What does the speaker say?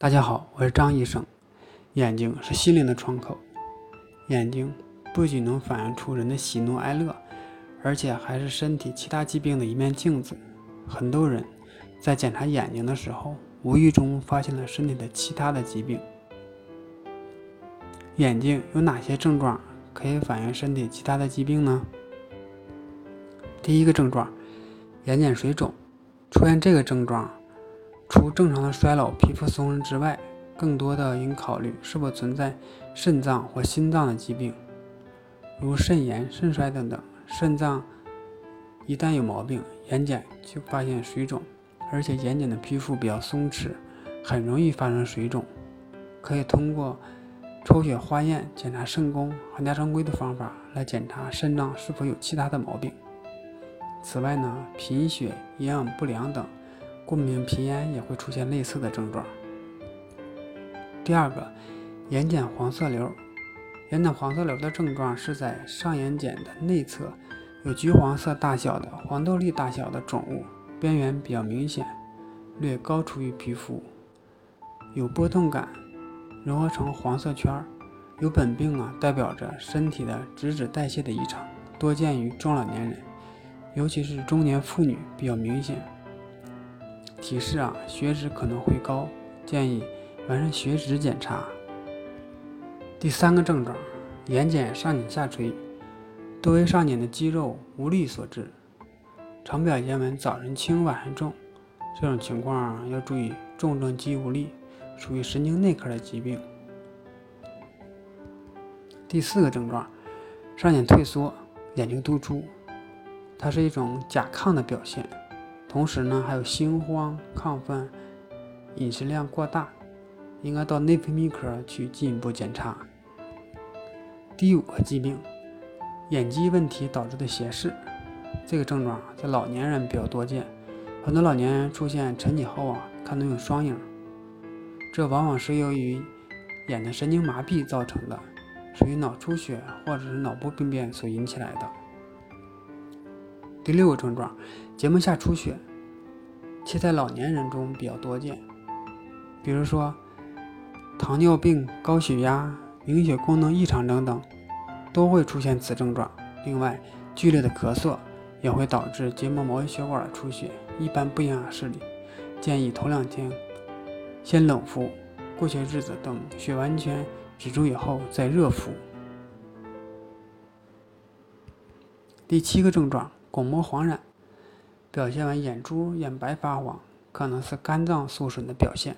大家好，我是张医生。眼睛是心灵的窗口，眼睛不仅能反映出人的喜怒哀乐，而且还是身体其他疾病的一面镜子。很多人在检查眼睛的时候，无意中发现了身体的其他的疾病。眼睛有哪些症状可以反映身体其他的疾病呢？第一个症状，眼睑水肿。出现这个症状。除正常的衰老、皮肤松弛之外，更多的应考虑是否存在肾脏或心脏的疾病，如肾炎、肾衰等等。肾脏一旦有毛病，眼睑就发现水肿，而且眼睑的皮肤比较松弛，很容易发生水肿。可以通过抽血化验检查肾功、含家常规的方法来检查肾脏是否有其他的毛病。此外呢，贫血、营养不良等。过敏皮炎也会出现类似的症状。第二个，眼睑黄色瘤。眼睑黄色瘤的症状是在上眼睑的内侧有橘黄色大小的黄豆粒大小的肿物，边缘比较明显，略高出于皮肤，有波动感，融合成黄色圈儿。有本病啊，代表着身体的脂质代谢的异常，多见于中老年人，尤其是中年妇女比较明显。提示啊，血脂可能会高，建议完成血脂检查。第三个症状，眼睑上睑下垂，多为上睑的肌肉无力所致，常表现为早晨轻晚上重。这种情况要注意重症肌无力，属于神经内科的疾病。第四个症状，上睑退缩，眼睛突出，它是一种甲亢的表现。同时呢，还有心慌、亢奋、饮食量过大，应该到内分泌科去进一步检查。第五个疾病，眼肌问题导致的斜视，这个症状在老年人比较多见，很多老年人出现晨起后啊，看到有双影，这往往是由于眼的神经麻痹造成的，属于脑出血或者是脑部病变所引起来的。第六个症状，结膜下出血，且在老年人中比较多见，比如说糖尿病、高血压、凝血功能异常等等，都会出现此症状。另外，剧烈的咳嗽也会导致结膜毛细血管出血，一般不影响视力。建议头两天先冷敷，过些日子等血完全止住以后再热敷。第七个症状。巩膜黄染表现为眼珠、眼白发黄，可能是肝脏受损的表现。